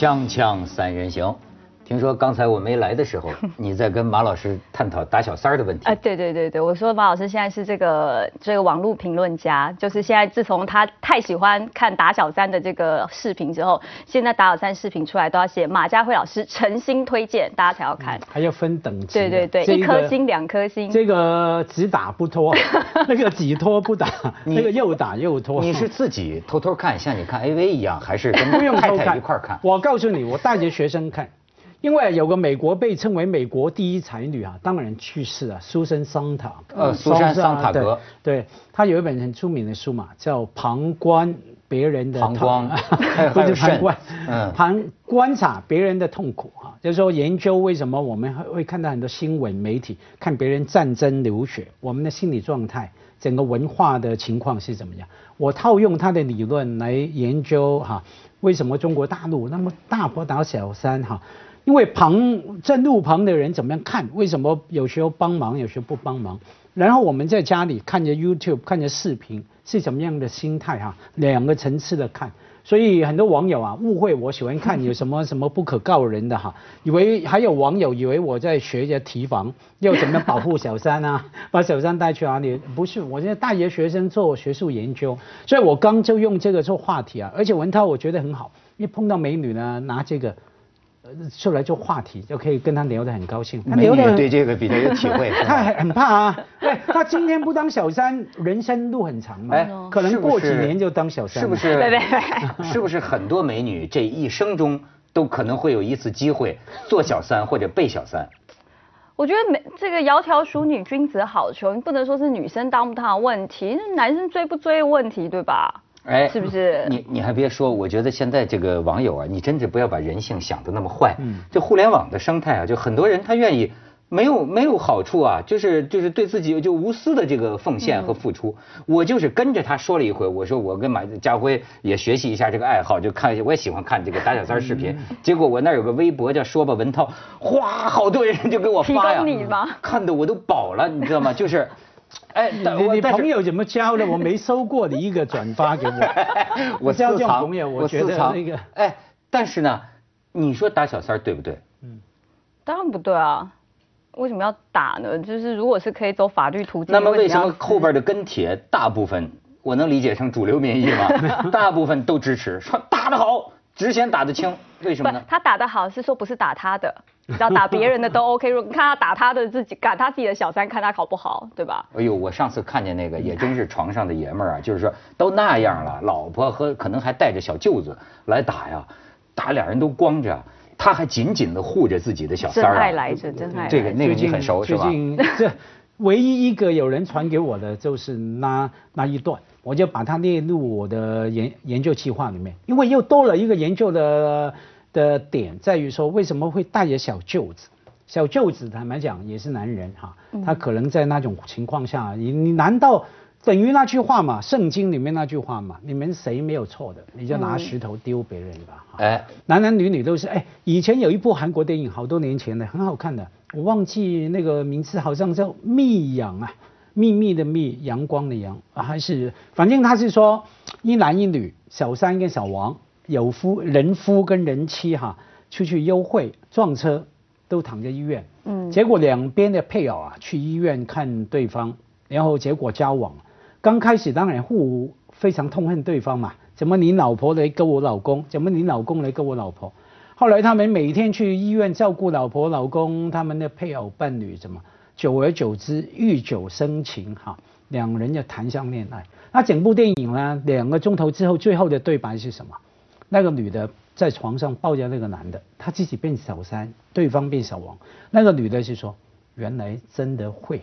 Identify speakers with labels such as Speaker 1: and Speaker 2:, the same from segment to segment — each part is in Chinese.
Speaker 1: 锵锵三人行，听说刚才我没来的时候，你在跟马老师探讨打小三儿的问题。
Speaker 2: 啊，对对对对，我说马老师现在是这个这个网络评论家，就是现在自从他太喜欢看打小三的这个视频之后，现在打小三视频出来都要写马家辉老师诚心推荐，大家才要看。
Speaker 3: 还要分等级。
Speaker 2: 对对对，
Speaker 3: 这个
Speaker 2: 一颗星、两颗星。
Speaker 3: 这个只打不拖，那个只拖不打，那个又打又拖。
Speaker 1: 你是自己偷偷看，像你看 AV 一样，还是跟太太一块儿看？
Speaker 3: 我告诉你，我带着学生看，因为有个美国被称为美国第一才女啊，当然去世了，苏珊桑塔。
Speaker 1: 呃苏珊桑塔格
Speaker 3: 对。对，她有一本很出名的书嘛，叫《旁观别人的
Speaker 1: 膀胱 还有
Speaker 3: 不是旁观，
Speaker 1: 嗯
Speaker 3: 旁观察别人的痛苦哈，就是说研究为什么我们会会看到很多新闻媒体看别人战争流血，我们的心理状态，整个文化的情况是怎么样。我套用他的理论来研究哈，为什么中国大陆那么大波打小三哈？因为旁在路旁的人怎么样看？为什么有时候帮忙，有时候不帮忙？然后我们在家里看着 YouTube，看着视频，是怎么样的心态哈？两个层次的看。所以很多网友啊误会我喜欢看有什么什么不可告人的哈，以为还有网友以为我在学着提防，要怎么保护小三啊，把小三带去哪里？不是，我现在大学学生做学术研究，所以我刚就用这个做话题啊，而且文涛我觉得很好，因为碰到美女呢拿这个。呃出来就话题，就可以跟他聊得很高兴。他
Speaker 1: 美女对这个比较有体会。是吧
Speaker 3: 他很很怕啊，对，他今天不当小三，人生路很长嘛，
Speaker 1: 哎
Speaker 3: 可能过几年就当小三。
Speaker 1: 是不是？
Speaker 2: 对对对
Speaker 1: 是不是很多美女这一生中都可能会有一次机会做小三或者被小三？
Speaker 2: 我觉得美这个窈窕淑女，君子好逑，你不能说是女生当不当的问题，那男生追不追的问题，对吧？
Speaker 1: 哎，
Speaker 2: 是不是
Speaker 1: 你你还别说，我觉得现在这个网友啊，你真是不要把人性想的那么坏。
Speaker 3: 嗯
Speaker 1: 这互联网的生态啊，就很多人他愿意没有没有好处啊，就是就是对自己就无私的这个奉献和付出。我就是跟着他说了一回，我说我跟马家辉也学习一下这个爱好，就看我也喜欢看这个打小三视频。
Speaker 2: 嗯
Speaker 1: 结果我那儿有个微博叫说吧文涛，哗，好多人就给我发呀，
Speaker 2: 提供你吗
Speaker 1: 看的我都饱了，你知道吗？就是。哎，
Speaker 3: 你朋友怎么交的？我没收过你一个转发给我。
Speaker 1: 我
Speaker 3: 交
Speaker 1: 私藏
Speaker 3: 这种朋友，我觉得
Speaker 1: 私藏
Speaker 3: 那个
Speaker 1: 哎，但是呢，你说打小三儿对不对？
Speaker 2: 嗯当然不对啊，为什么要打呢？就是如果是可以走法律途径，
Speaker 1: 那么为什么后边的跟帖大部分我能理解成主流民意吗？大部分都支持，说打得好，只嫌打得轻，为什么呢？
Speaker 2: 他打得好是说不是打他的，只要打别人的都 OK。如果你看他打他的自己，打他自己的小三，看他好不好，对吧？
Speaker 1: 哎呦，我上次看见那个也真是床上的爷们儿啊，就是说都那样了，老婆和可能还带着小舅子来打呀，打俩人都光着，他还紧紧的护着自己的小三儿啊。
Speaker 2: 爱来着，真爱来着。
Speaker 1: 这个那个你很熟是吧
Speaker 3: 最？近这唯一一个有人传给我的就是那那一段，我就把它列入我的研研究计划里面，因为又多了一个研究的的点，在于说为什么会带着小舅子。小舅子坦白讲也是男人哈，他可能在那种情况下，你你难道等于那句话嘛？圣经里面那句话嘛？你们谁没有错的，你就拿石头丢别人吧。哈
Speaker 1: 哎，
Speaker 3: 男男女女都是。哎，以前有一部韩国电影，好多年前的，很好看的，我忘记那个名字，好像叫《密阳》啊，秘密的密，阳光的阳，啊、还是反正他是说一男一女，小三跟小王，有夫人夫跟人妻哈，出去幽会撞车，都躺在医院。
Speaker 2: 嗯
Speaker 3: 结果两边的配偶啊去医院看对方，然后结果交往，刚开始当然互非常痛恨对方嘛，怎么你老婆来跟我老公，怎么你老公来跟我老婆？后来他们每天去医院照顾老婆老公，他们的配偶伴侣怎么？久而久之，遇久生情哈，两人就谈上恋爱。那整部电影呢，两个钟头之后，最后的对白是什么？那个女的在床上抱着那个男的，她自己变小三，对方变小王。那个女的是说，原来真的会，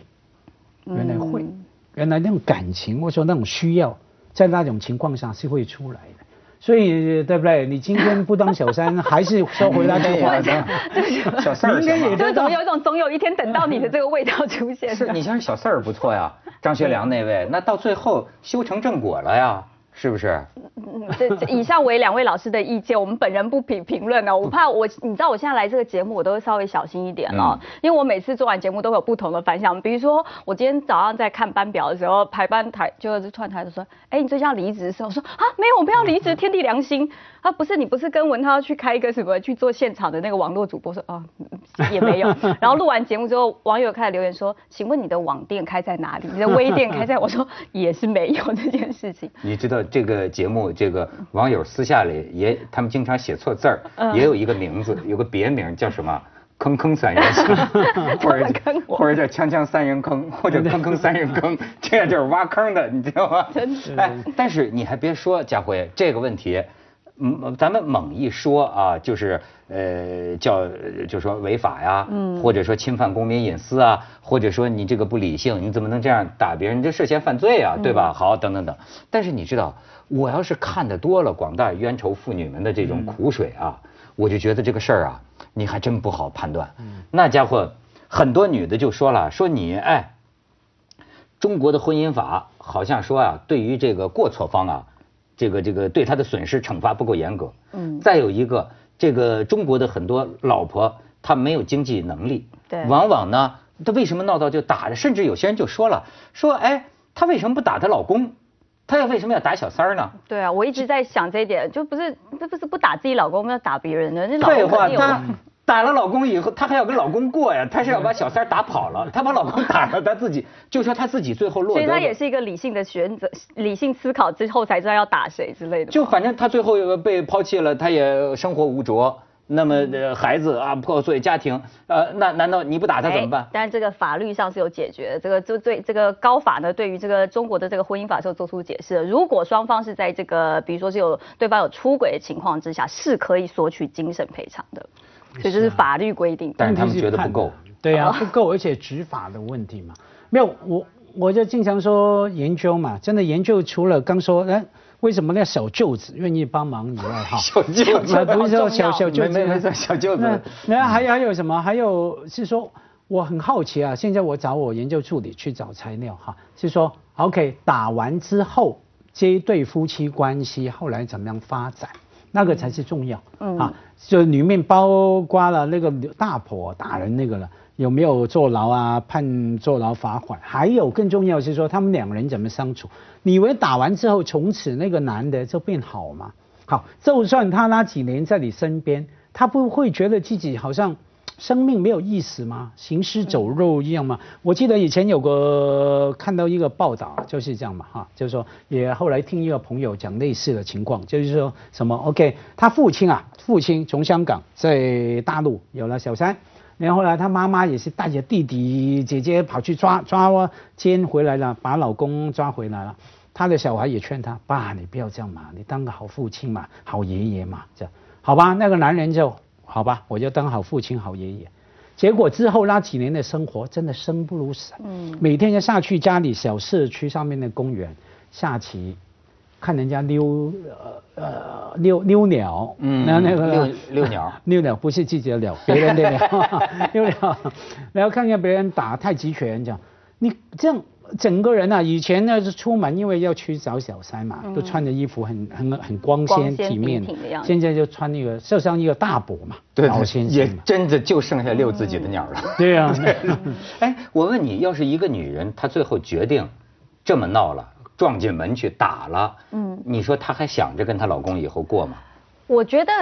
Speaker 3: 原来会，
Speaker 2: 嗯
Speaker 3: 原来那种感情或者说那种需要，在那种情况下是会出来的。所以对不对？你今天不当小三，还是说回那句话，
Speaker 1: 小四儿
Speaker 3: 你应该也
Speaker 2: 就是怎么有一种总有一天等到你的这个味道出现。
Speaker 1: 是你像小四儿不错呀，张学良那位，那到最后修成正果了呀，是不是？
Speaker 2: 嗯，这这以上为两位老师的意见，我们本人不评评论呢。我怕我，你知道我现在来这个节目，我都会稍微小心一点了，因为我每次做完节目都会有不同的反响。比如说，我今天早上在看班表的时候，排班台就是突然台就说：“哎，你最近要离职的时候，我说啊，没有，我们要离职，天地良心。”啊，不是，你不是跟文涛去开一个什么去做现场的那个网络主播？说啊，也没有。然后录完节目之后，网友开始留言说：“请问你的网店开在哪里？你的微店开在？”我说也是没有这件事情。
Speaker 1: 你知道这个节目，这个网友私下里也，他们经常写错字儿，也有一个名字，有个别名叫什么？坑坑三人行，或者或者叫锵锵三人坑，或者坑坑三人坑，这样就是挖坑的，你知道吗？
Speaker 2: 真
Speaker 1: 是。哎，但是你还别说，家辉这个问题，嗯，咱们猛一说啊，就是呃叫就说违法呀，嗯，或者说侵犯公民隐私啊，或者说你这个不理性，你怎么能这样打别人？你这涉嫌犯罪啊，对吧？好，等等等。但是你知道，我要是看得多了广大冤仇妇女们的这种苦水啊，我就觉得这个事儿啊。你还真不好判断，那家伙很多女的就说了，说你哎，中国的婚姻法好像说啊，对于这个过错方啊，这个这个对他的损失惩罚不够严格。嗯。再有一个，这个中国的很多老婆她没有经济能力，
Speaker 2: 对，
Speaker 1: 往往呢，她为什么闹到就打？甚至有些人就说了，说哎，她为什么不打她老公？她要为什么要打小三儿呢？
Speaker 2: 对啊，我一直在想这一点，就不是这不是不打自己老公，要打别人的，那
Speaker 1: 老公肯定有。打了老公以后，她还要跟老公过呀？她是要把小三打跑了，她把老公打了，她自己就说她自己最后落。
Speaker 2: 所以她也是一个理性的选择，理性思考之后才知道要打谁之类的。
Speaker 1: 就反正她最后被抛弃了，她也生活无着，那么孩子啊破碎家庭，呃，那难道你不打他怎么办？
Speaker 2: 但是这个法律上是有解决，这个就对这个高法呢，对于这个中国的这个婚姻法是有做出解释的。如果双方是在这个比如说是有对方有出轨的情况之下，是可以索取精神赔偿的。所以这是法律规定，
Speaker 1: 但是他们觉得不够，
Speaker 3: 对啊，不够，而且执法的问题嘛，没有我我就经常说研究嘛，真的研究除了刚说哎为什么那小舅子愿意帮忙以外哈，
Speaker 1: 小舅子
Speaker 3: 不是说小小舅子，
Speaker 1: 小舅子，
Speaker 3: 那还还有什么？还有是说我很好奇啊，现在我找我研究助理去找材料哈，是说 OK 打完之后这一对夫妻关系后来怎么样发展？那个才是重要，嗯啊，就里面包括了那个大婆打人那个了，有没有坐牢啊？判坐牢罚款，还有更重要是说他们两个人怎么相处？你以为打完之后从此那个男的就变好吗？好，就算他那几年在你身边，他不会觉得自己好像。生命没有意思吗？行尸走肉一样吗？我记得以前有个看到一个报道，就是这样嘛，哈，就是说也后来听一个朋友讲类似的情况，就是说什么，OK，他父亲啊，父亲从香港在大陆有了小三，然后呢，他妈妈也是带着弟弟姐姐跑去抓抓奸回来了，把老公抓回来了，他的小孩也劝他，爸，你不要这样嘛，你当个好父亲嘛，好爷爷嘛，这样，好吧，那个男人就。好吧，我就当好父亲、好爷爷。结果之后那几年的生活真的生不如死。嗯。每天就下去家里小社区上面的公园下棋，看人家溜呃呃溜溜鸟。嗯。
Speaker 1: 那那个溜溜鸟。
Speaker 3: 溜鸟不是自己的鸟，别人的鸟。溜鸟。然后看见别人打太极拳，讲你这样。整个人啊，以前呢是出门，因为要去找小三嘛，都穿着衣服很很很光鲜体面，现在就穿那个就像一个大伯嘛，对
Speaker 1: 老先生也真的就剩下遛自己的鸟了。
Speaker 3: 对 呀，
Speaker 1: 哎，我问你，要是一个女人，她最后决定这么闹了，撞进门去打了，嗯，你说她还想着跟她老公以后过吗？
Speaker 2: 我觉得。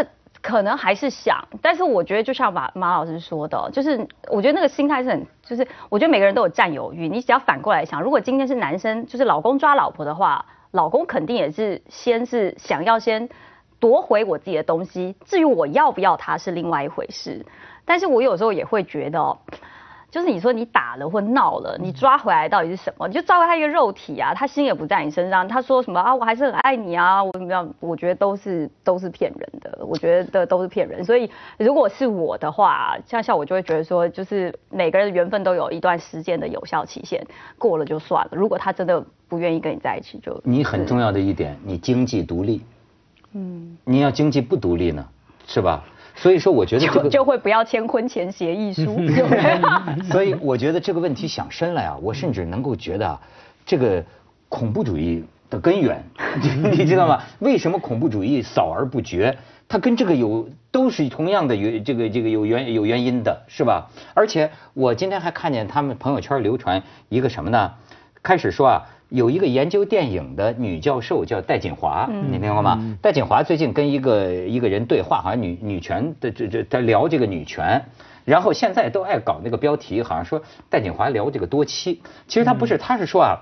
Speaker 2: 可能还是想，但是我觉得就像马马老师说的，就是我觉得那个心态是很，就是我觉得每个人都有占有欲。你只要反过来想，如果今天是男生，就是老公抓老婆的话，老公肯定也是先是想要先夺回我自己的东西，至于我要不要他是另外一回事。但是我有时候也会觉得。就是你说你打了或闹了，你抓回来到底是什么？你就抓回他一个肉体啊，他心也不在你身上。他说什么啊？我还是很爱你啊！我怎么样？我觉得都是都是骗人的，我觉得都是骗人。所以如果是我的话，像像我就会觉得说，就是每个人的缘分都有一段时间的有效期限，过了就算了。如果他真的不愿意跟你在一起，就
Speaker 1: 你很重要的一点，你经济独立。嗯，你要经济不独立呢，是吧？所以说，我觉得这个
Speaker 2: 就会不要签婚前协议书。
Speaker 1: 所以我觉得这个问题想深了呀，我甚至能够觉得，这个恐怖主义的根源，你知道吗？为什么恐怖主义扫而不绝？它跟这个有都是同样的原这个这个有原有原因的，是吧？而且我今天还看见他们朋友圈流传一个什么呢？开始说啊，有一个研究电影的女教授叫戴锦华，你明白吗？戴锦华最近跟一个一个人对话，好像女女权的这这在聊这个女权。然后现在都爱搞那个标题，好像说戴锦华聊这个多妻，其实他不是，他是说啊，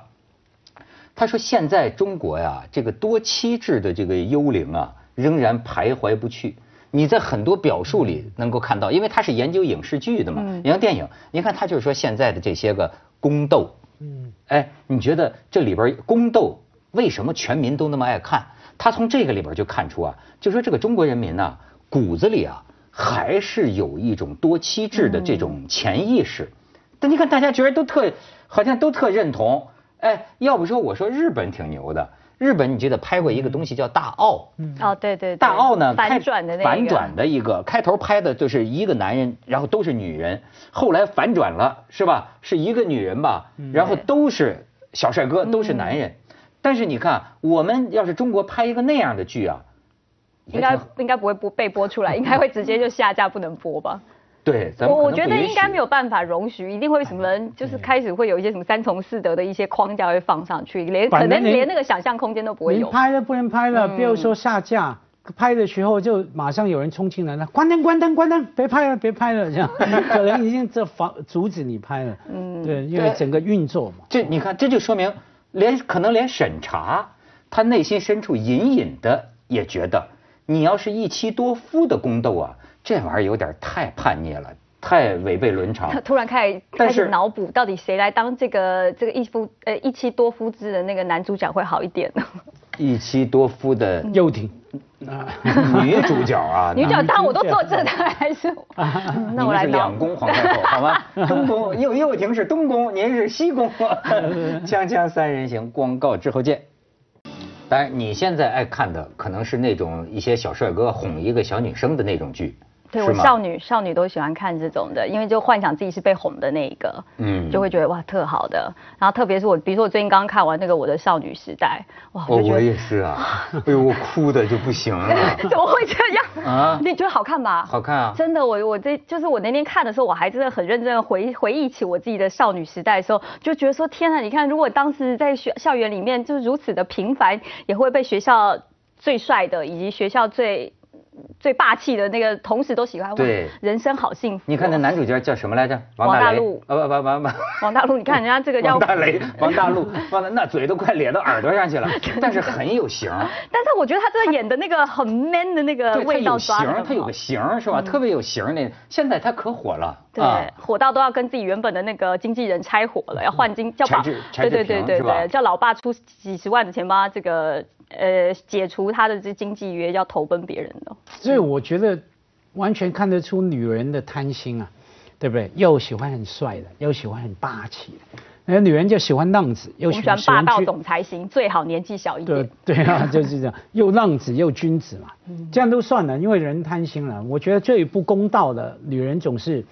Speaker 1: 他说现在中国呀，这个多妻制的这个幽灵啊，仍然徘徊不去。你在很多表述里能够看到，因为他是研究影视剧的嘛，你看电影，你看他就是说现在的这些个宫斗，嗯，哎，你觉得这里边宫斗为什么全民都那么爱看？他从这个里边就看出啊，就说这个中国人民呐，骨子里啊。还是有一种多妻制的这种潜意识，但你看大家觉得都特，好像都特认同。哎，要不说我说日本挺牛的，日本你记得拍过一个东西叫《大奥》？
Speaker 2: 哦，对对。
Speaker 1: 大奥呢，
Speaker 2: 反转的那个。
Speaker 1: 反转的一个，开头拍的就是一个男人，然后都是女人，后来反转了，是吧？是一个女人吧，然后都是小帅哥，都是男人。但是你看，我们要是中国拍一个那样的剧啊。
Speaker 2: 应该应该不会不被播出来，应该会直接就下架不能播吧？
Speaker 1: 对，
Speaker 2: 我我觉得应该没有办法容许，一定会什么人就是开始会有一些什么三从四德的一些框架会放上去，连可能连那个想象空间都不会有。
Speaker 3: 拍了不能拍了，不要说下架，拍的时候就马上有人冲进来了，关灯关灯关灯，别拍了别拍了这样，可能已经这防阻止你拍了。嗯，对，因为整个运作嘛。
Speaker 1: 这你看，这就说明连可能连审查，他内心深处隐隐的也觉得。你要是一妻多夫的宫斗啊，这玩意儿有点太叛逆了，太违背伦常。
Speaker 2: 突然开始开始脑补，到底谁来当这个这个一夫呃一妻多夫制的那个男主角会好一点呢？
Speaker 1: 一妻多夫的
Speaker 3: 幼婷，
Speaker 1: 女主角啊，
Speaker 2: 女主角当我都坐这台还是？
Speaker 1: 那我来两宫皇太后好吗？东宫幼幼婷是东宫，您是西宫。锵锵三人行，广告之后见。当然，你现在爱看的可能是那种一些小帅哥哄一个小女生的那种剧。
Speaker 2: 对我少女少女都喜欢看这种的，因为就幻想自己是被哄的那一个，嗯，就会觉得哇特好的。然后特别是我，比如说我最近刚刚看完那个《我的少女时代》，
Speaker 1: 哇，我也是啊，哎呦，我哭的就不行了。
Speaker 2: 怎么会这样啊？你觉得好看吧？
Speaker 1: 好看啊！
Speaker 2: 真的，我我这就是我那天看的时候，我还真的很认真的回回忆起我自己的少女时代的时候，就觉得说天啊，你看如果当时在学校园里面就是如此的平凡，也会被学校最帅的以及学校最。最霸气的那个，同时都喜欢。
Speaker 1: 对，
Speaker 2: 人生好幸福。
Speaker 1: 你看那男主角叫什么来着？
Speaker 2: 王大陆。
Speaker 1: 啊不不不不。
Speaker 2: 王大陆，你看人家这个叫。
Speaker 1: 王大雷，王大陆，王大那嘴都快咧到耳朵上去了，但是很有型。
Speaker 2: 但是我觉得他这个演的那个很 man 的那个味道
Speaker 1: 抓。他有型，他有个型是吧？特别有型那。现在他可火了。
Speaker 2: 对，火到都要跟自己原本的那个经纪人拆伙了，要换经叫爸。
Speaker 1: 对对对对对，
Speaker 2: 叫老爸出几十万的钱帮他这个。呃，解除他的这经济约，要投奔别人的。
Speaker 3: 所以我觉得完全看得出女人的贪心啊，对不对？又喜欢很帅的，又喜欢很霸气的。那女人就喜欢浪子，又喜欢
Speaker 2: 霸道总裁型，最好年纪小一点。
Speaker 3: 对对啊，就是这样，又浪子又君子嘛，这样都算了，因为人贪心了。我觉得最不公道的，女人总是。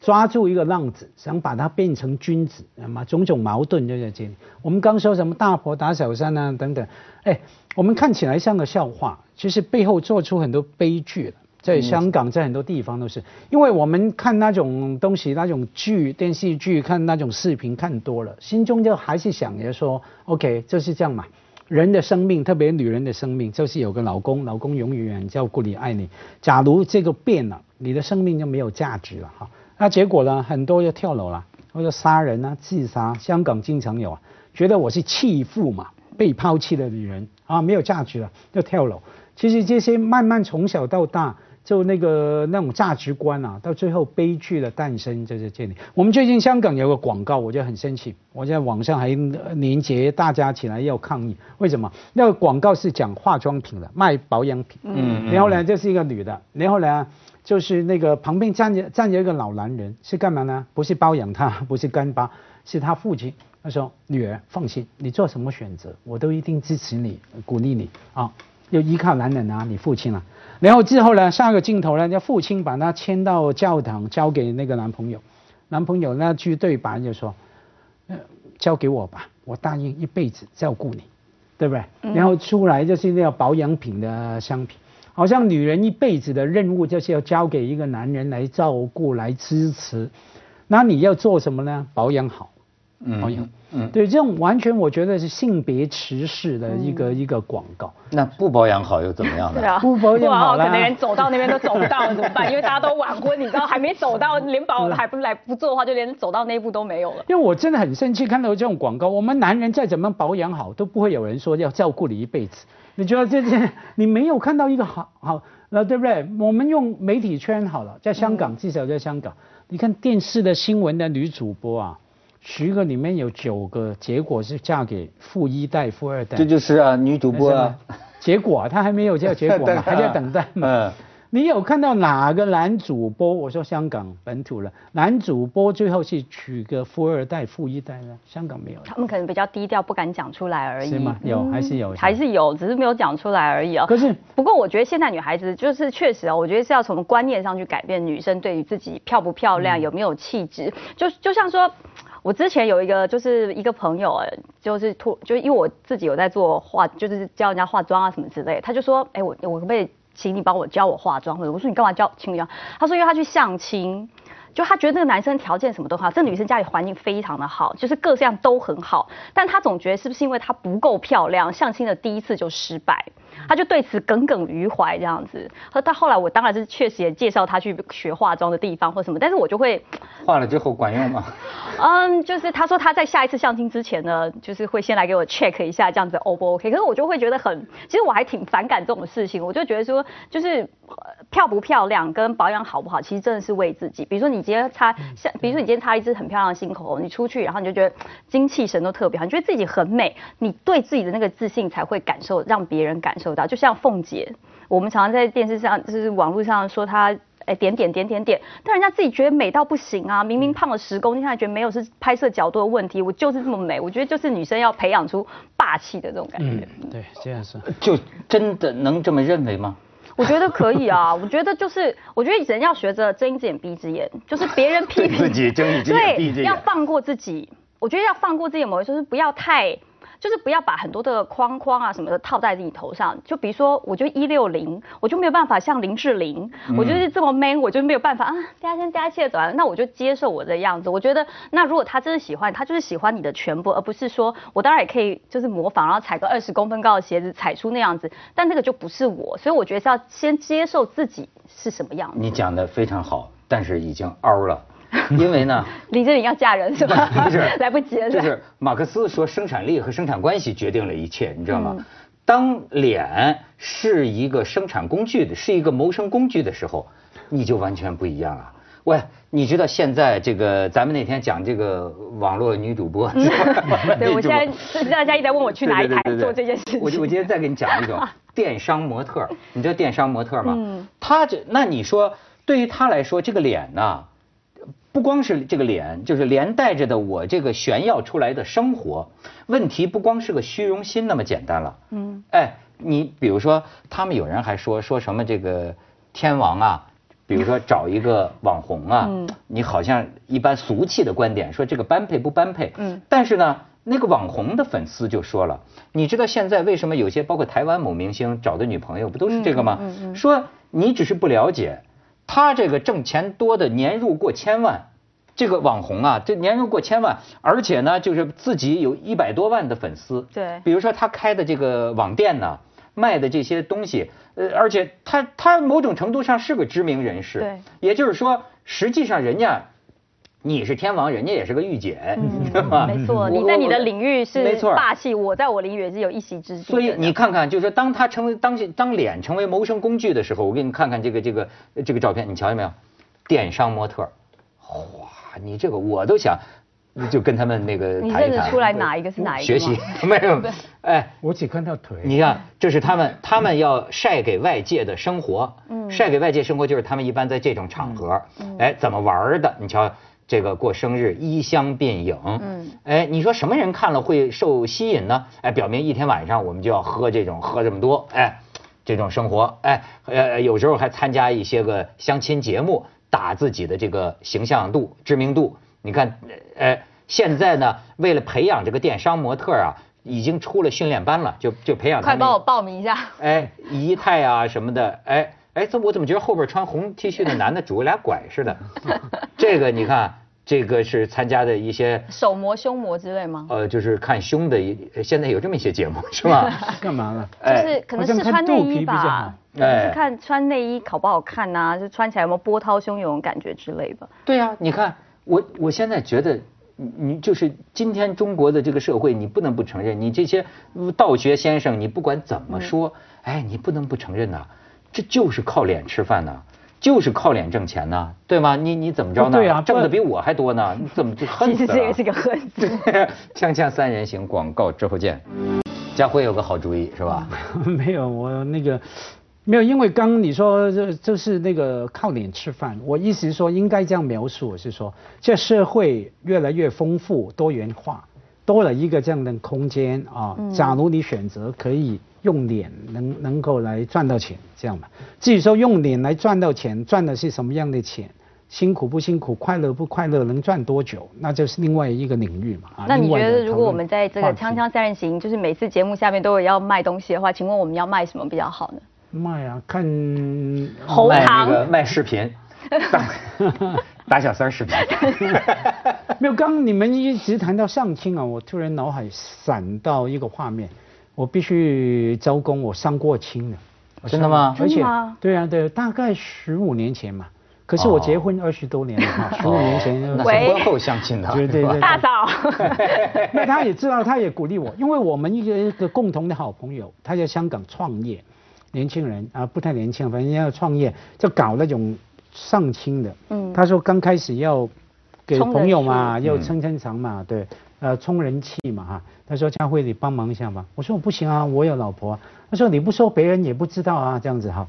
Speaker 3: 抓住一个浪子，想把他变成君子，嘛种种矛盾就在这里。我们刚说什么大婆打小三啊等等，哎，我们看起来像个笑话，其实背后做出很多悲剧了。在香港，在很多地方都是，因为我们看那种东西，那种剧、电视剧，看那种视频看多了，心中就还是想着说，OK，就是这样嘛。人的生命，特别女人的生命，就是有个老公，老公永远照顾你、爱你。假如这个变了，你的生命就没有价值了哈。那结果呢？很多要跳楼了，或者杀人啊、自杀。香港经常有啊，觉得我是弃妇嘛，被抛弃的女人啊，没有价值了，要跳楼。其实这些慢慢从小到大，就那个那种价值观啊，到最后悲剧的诞生就是这里。我们最近香港有个广告，我就很生气，我在网上还连接大家起来要抗议。为什么？那个广告是讲化妆品的，卖保养品。嗯。然后呢，就是一个女的，然后呢？就是那个旁边站着站着一个老男人，是干嘛呢？不是包养她，不是干巴，是他父亲。他说：“女儿，放心，你做什么选择，我都一定支持你，鼓励你啊！要依靠男人啊，你父亲啊。”然后之后呢，下个镜头呢，叫父亲把他牵到教堂，交给那个男朋友。男朋友那句对白就说：“呃，交给我吧，我答应一辈子照顾你。”对不对？然后出来就是那个保养品的商品，好像女人一辈子的任务就是要交给一个男人来照顾、来支持。那你要做什么呢？保养好，保养。嗯，对，这种完全我觉得是性别歧视的一个一个广告。
Speaker 1: 那不保养好又怎么样呢？
Speaker 2: 对啊，
Speaker 3: 不保养好
Speaker 2: 可能连走到那边都走不到，怎么办？因为大家都晚婚，你知道，还没走到，连保还不来不做的话，就连走到那一步都没有了。
Speaker 3: 因为我真的很生气，看到这种广告，我们男人再怎么保养好，都不会有人说要照顾你一辈子。你觉得这这，你没有看到一个好好，那对不对？我们用媒体圈好了，在香港，至少在香港，你看电视的新闻的女主播啊。十个里面有九个结果是嫁给富一代、富二代，
Speaker 1: 这就是啊，女主播啊。
Speaker 3: 结果他还没有叫结果嘛，还在等待嘛。你有看到哪个男主播？我说香港本土了，男主播最后是娶个富二代、富一代呢？香港没有。
Speaker 2: 他们可能比较低调，不敢讲出来而已。
Speaker 3: 是吗？有还是有？
Speaker 2: 还是有，只是没有讲出来而已啊。
Speaker 3: 可是，
Speaker 2: 不过我觉得现在女孩子就是确实啊，我觉得是要从观念上去改变女生对于自己漂不漂亮、有没有气质，就就像说。我之前有一个就是一个朋友，就是突就因为我自己有在做化，就是教人家化妆啊什么之类，他就说，哎，我我可不可以请你帮我教我化妆？或者我说你干嘛教请你教？他说因为他去相亲，就她觉得那个男生条件什么都好，这女生家里环境非常的好，就是各项都很好，但她总觉得是不是因为她不够漂亮，相亲的第一次就失败。他就对此耿耿于怀这样子，和他后来我当然是确实也介绍他去学化妆的地方或什么，但是我就会
Speaker 1: 化了之后管用吗？
Speaker 2: 嗯，就是他说他在下一次相亲之前呢，就是会先来给我 check 一下这样子 O 不 OK，可是我就会觉得很，其实我还挺反感这种事情，我就觉得说就是漂不漂亮跟保养好不好，其实真的是为自己。比如说你今天擦像，比如说你今天擦一支很漂亮的新口红，你出去然后你就觉得精气神都特别好，你觉得自己很美，你对自己的那个自信才会感受让别人感受到。就像凤姐，我们常常在电视上就是网络上说她哎点点点点点，但人家自己觉得美到不行啊！明明胖了十公斤，现在觉得没有是拍摄角度的问题，我就是这么美。我觉得就是女生要培养出霸气的这种感觉。
Speaker 3: 嗯，对，这样是。
Speaker 1: 就真的能这么认为吗？
Speaker 2: 我觉得可以啊，我觉得就是，我觉得人要学着睁一只眼闭一只眼，就是别人 批评
Speaker 1: 自己睁一只眼闭一只眼，
Speaker 2: 要放过自己。我觉得要放过自己某一说，是不要太。就是不要把很多的框框啊什么的套在自己头上。就比如说，我就一六零，我就没有办法像林志玲，我就是这么 man，我就没有办法啊，嗲声嗲气的走来，那我就接受我的样子。我觉得，那如果他真的喜欢，他就是喜欢你的全部，而不是说我当然也可以就是模仿，然后踩个二十公分高的鞋子踩出那样子，但那个就不是我。所以我觉得是要先接受自己是什么样子。
Speaker 1: 你讲的非常好，但是已经凹了。因为呢，
Speaker 2: 林志玲要嫁人是吧？
Speaker 1: 不是，
Speaker 2: 来不及了。
Speaker 1: 就是马克思说，生产力和生产关系决定了一切，你知道吗？当脸是一个生产工具的，是一个谋生工具的时候，你就完全不一样了。喂，你知道现在这个，咱们那天讲这个网络女主播，
Speaker 2: 对我现在大家一直在问我去哪一台做这件事情。
Speaker 1: 我我今天再给你讲一种电商模特，你知道电商模特吗？嗯。他这，那你说对于他来说，这个脸呢？不光是这个脸，就是连带着的我这个炫耀出来的生活问题，不光是个虚荣心那么简单了。嗯，哎，你比如说，他们有人还说说什么这个天王啊，比如说找一个网红啊，你好像一般俗气的观点说这个般配不般配。嗯，但是呢，那个网红的粉丝就说了，你知道现在为什么有些包括台湾某明星找的女朋友不都是这个吗？说你只是不了解。他这个挣钱多的年入过千万，这个网红啊，这年入过千万，而且呢，就是自己有一百多万的粉丝。
Speaker 2: 对，
Speaker 1: 比如说他开的这个网店呢，卖的这些东西，呃，而且他他某种程度上是个知名人士。
Speaker 2: 对，
Speaker 1: 也就是说，实际上人家。你是天王，人家也是个御姐，
Speaker 2: 对吧？没错，你在你的领域是霸气，我在我领域也是有一席之地。
Speaker 1: 所以你看看，就是当他成为当当脸成为谋生工具的时候，我给你看看这个这个这个照片，你瞧见没有？电商模特，哇，你这个我都想就跟他们那个谈
Speaker 2: 一谈。出来哪一个是哪一个？
Speaker 1: 学习 没有？
Speaker 3: 哎，我只看到腿。
Speaker 1: 你看，这是他们他们要晒给外界的生活，嗯晒给外界生活就是他们一般在这种场合，哎，怎么玩的？你瞧。这个过生日衣香鬓影，嗯，哎，你说什么人看了会受吸引呢？哎，表明一天晚上我们就要喝这种喝这么多，哎，这种生活，哎，呃，有时候还参加一些个相亲节目，打自己的这个形象度、知名度。你看，哎，现在呢，为了培养这个电商模特啊，已经出了训练班了，就就培养。
Speaker 2: 快帮我报名一下。
Speaker 1: 哎，仪态啊什么的，哎哎，怎么我怎么觉得后边穿红 T 恤的男的拄个俩拐似的？这个你看，这个是参加的一些
Speaker 2: 手模、胸模之类吗？
Speaker 1: 呃，就是看胸的一，现在有这么一些节目是吧？
Speaker 3: 干嘛呢？
Speaker 2: 就是可能是穿内衣吧，
Speaker 1: 哎
Speaker 2: 是看穿内衣好不好看呐、就穿起来有没有波涛汹涌感觉之类的。
Speaker 1: 对啊、你看我我现在觉得。你你就是今天中国的这个社会，你不能不承认，你这些呃道学先生，你不管怎么说，哎，你不能不承认呐、这就是靠脸吃饭呢、就是靠脸挣钱呢、对吗？你你怎么着呢？
Speaker 3: 对啊
Speaker 1: 挣的比我还多呢，你怎么就恨死了？
Speaker 2: 其 实这也是个恨字。
Speaker 1: 对，锵锵三人行，广告之后见。家辉有个好主意是吧？
Speaker 3: 没有，我那个没有，因为刚刚你说这这是那个靠脸吃饭，我意思是说应该这样描述，我是说这社会越来越丰富多元化，多了一个这样的空间啊。假如你选择可以用脸能能够来赚到钱，这样吧。至于说用脸来赚到钱，赚的是什么样的钱？辛苦不辛苦，快乐不快乐，能赚多久，那就是另外一个领域嘛。啊
Speaker 2: 那你觉得，如果我们在这个锵锵三人行，就是每次节目下面都有要卖东西的话，请问我们要卖什么比较好呢？
Speaker 3: 卖啊，看
Speaker 2: 喉
Speaker 1: 卖那
Speaker 2: 糖
Speaker 1: 个卖视频，打打小三儿视频。
Speaker 3: 没有，刚刚你们一直谈到相亲啊，我突然脑海闪到一个画面，我必须招工，我相过亲了。
Speaker 1: 真的吗？
Speaker 3: 而且
Speaker 2: 真的吗？
Speaker 3: 对啊，对，大概十五年前嘛。可是我结婚二十多年了哈，十五年前就
Speaker 1: 哦那
Speaker 2: 喂
Speaker 1: 是婚后相亲的，
Speaker 3: 对对对。
Speaker 2: 大嫂，
Speaker 3: 那他也知道，他也鼓励我，因为我们一个一个共同的好朋友，他在香港创业，年轻人啊，不太年轻，反正要创业，就搞那种相亲的。
Speaker 2: 嗯
Speaker 3: 他说刚开始要给朋友嘛，要撑撑场嘛，对，呃，充人气嘛哈。他说佳慧，你帮忙一下吧。我说我不行啊，我有老婆啊。他说你不说别人也不知道啊，这样子哈。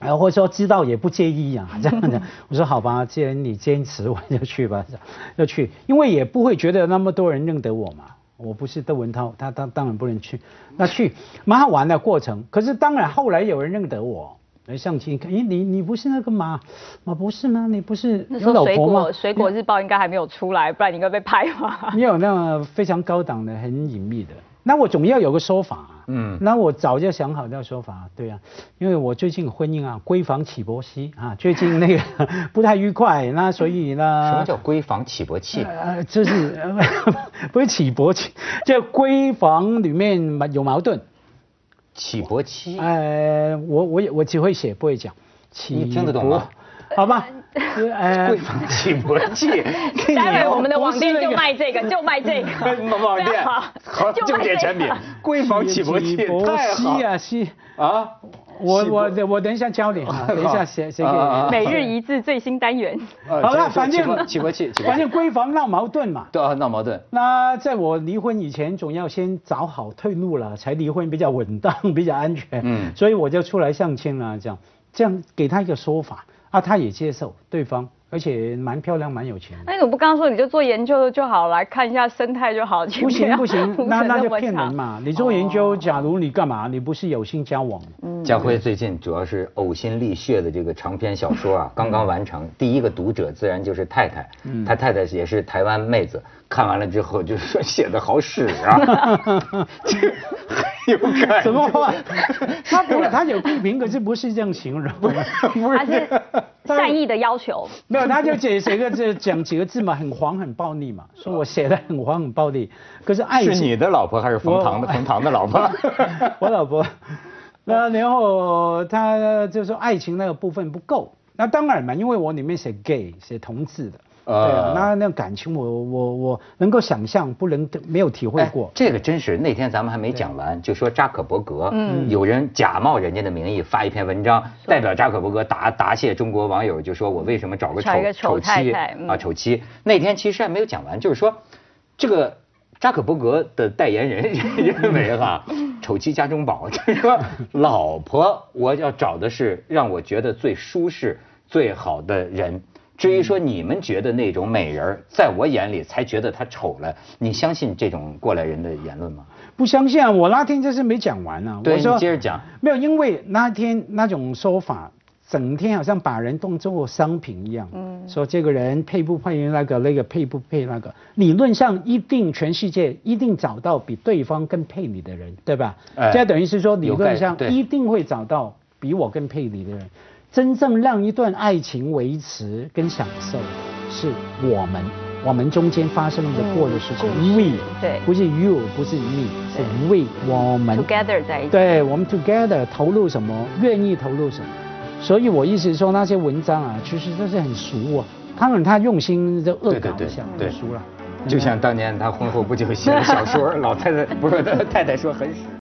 Speaker 3: 然后或者说知道也不介意啊，这样的。我说好吧，既然你坚持，我就去吧，要去，因为也不会觉得那么多人认得我嘛。我不是窦文涛，他当当然不能去，那去蛮好玩的过程。可是当然后来有人认得我，来相亲，咦，你你不是那个马马博士吗？你不是
Speaker 2: 那时
Speaker 3: 有
Speaker 2: 候水
Speaker 3: 老婆吗
Speaker 2: 果？水果日报应该还没有出来，不然你应该被拍吧？
Speaker 3: 你有那么非常高档的、很隐秘的，那我总要有个说法、啊。
Speaker 1: 嗯
Speaker 3: 那我早就想好这个说法，对啊，因为我最近婚姻啊，闺房起搏器啊，最近那个 不太愉快，那所以呢，
Speaker 1: 什么叫闺房起搏器？
Speaker 3: 呃，就是呃 不是起搏器，这闺房里面有矛盾。
Speaker 1: 起搏器？
Speaker 3: 呃，我我也我只会写不会讲，起
Speaker 1: 你听得懂吗？
Speaker 3: 好吧，呃
Speaker 1: 贵房起搏器，
Speaker 2: 待会我们的网店就卖这个，就卖这个。
Speaker 1: 网店
Speaker 2: 非常
Speaker 1: 好
Speaker 2: 就卖这
Speaker 1: 重点产品
Speaker 2: 个，
Speaker 1: 闺房起搏器太好
Speaker 3: 西啊西，
Speaker 1: 啊！
Speaker 3: 我我我等一下教你啊，等一下写写给。
Speaker 2: 每日一字最新单元。
Speaker 1: 呃
Speaker 3: 好了，反正
Speaker 1: 起不起搏器，起搏
Speaker 3: 反正闺房闹矛盾嘛。
Speaker 1: 对啊，闹矛盾。
Speaker 3: 那在我离婚以前，总要先找好退路了，才离婚比较稳当，比较安全。
Speaker 1: 嗯
Speaker 3: 所以我就出来相亲了，这样这样给他一个说法啊，他也接受对方，而且蛮漂亮，蛮有钱的。
Speaker 2: 那你怎么不刚刚说你就做研究就好，来看一下生态就好？
Speaker 3: 不行不行，那那就骗人
Speaker 2: 嘛。
Speaker 3: 你做研究，
Speaker 2: 哦
Speaker 3: 假如你干嘛？你不是有心交往，
Speaker 1: 家辉最近主要是呕心沥血的这个长篇小说啊，刚刚完成，第一个读者自然就是太太，他太太也是台湾妹子，看完了之后就是说写的好屎啊，这个很有感
Speaker 3: 什么话？他不
Speaker 1: 对
Speaker 3: 他有批评，可是不是这样形容。不是
Speaker 2: 善意的要求。
Speaker 3: 没有，他就写写个字，讲几个字嘛，很黄很暴力嘛，说我写的很黄很暴力。可是爱情
Speaker 1: 是你的老婆还是冯唐的
Speaker 3: 我
Speaker 1: 冯唐的老婆？
Speaker 3: 我老婆，那然后他就说爱情那个部分不够。那当然嘛，因为我里面写 gay 写同志的，对啊
Speaker 1: 呃，
Speaker 3: 那那感情我我我能够想象，不能没有体会
Speaker 1: 哎
Speaker 3: 过。
Speaker 1: 这个真是那天咱们还没讲完，就说扎克伯格，
Speaker 2: 嗯
Speaker 1: 有人假冒人家的名义发一篇文章，代表扎克伯格答答谢中国网友，就说我为什么找个丑
Speaker 2: 丑
Speaker 1: 妻啊丑妻。那天其实还没有讲完，就是说这个扎克伯格的代言人 认为哈，丑妻家中宝，就是说老婆我要找的是让我觉得最舒适、最好的人。至于说你们觉得那种美人，在我眼里才觉得她丑了，你相信这种过来人的言论吗？
Speaker 3: 不相信啊，我那天就是没讲完啊。
Speaker 1: 对
Speaker 3: 我说
Speaker 1: 你接着讲。
Speaker 3: 没有，因为那天那种说法整天好像把人当做商品一样，嗯，说这个人配不配那个，那个配不配那个，理论上一定全世界一定找到比对方更配你的人，对吧？
Speaker 1: 哎
Speaker 3: 这等于是说理论上一定会找到比我更配你的人。真正让一段爱情维持跟享受，是我们我们中间发生的过的事情。
Speaker 2: 嗯
Speaker 3: we
Speaker 2: 对
Speaker 3: 不是 you，不是 me，是 we 我们
Speaker 2: together 在一起。
Speaker 3: 对我们 together 投入什么，愿意投入什么。所以我意思是说，那些文章啊，其实都是很俗啊。他们他用心就恶
Speaker 1: 对对对
Speaker 3: 搞一下，
Speaker 1: 对
Speaker 3: 就俗了。
Speaker 1: 就像当年他婚后不久写的小说，老太太不是太太说很屎。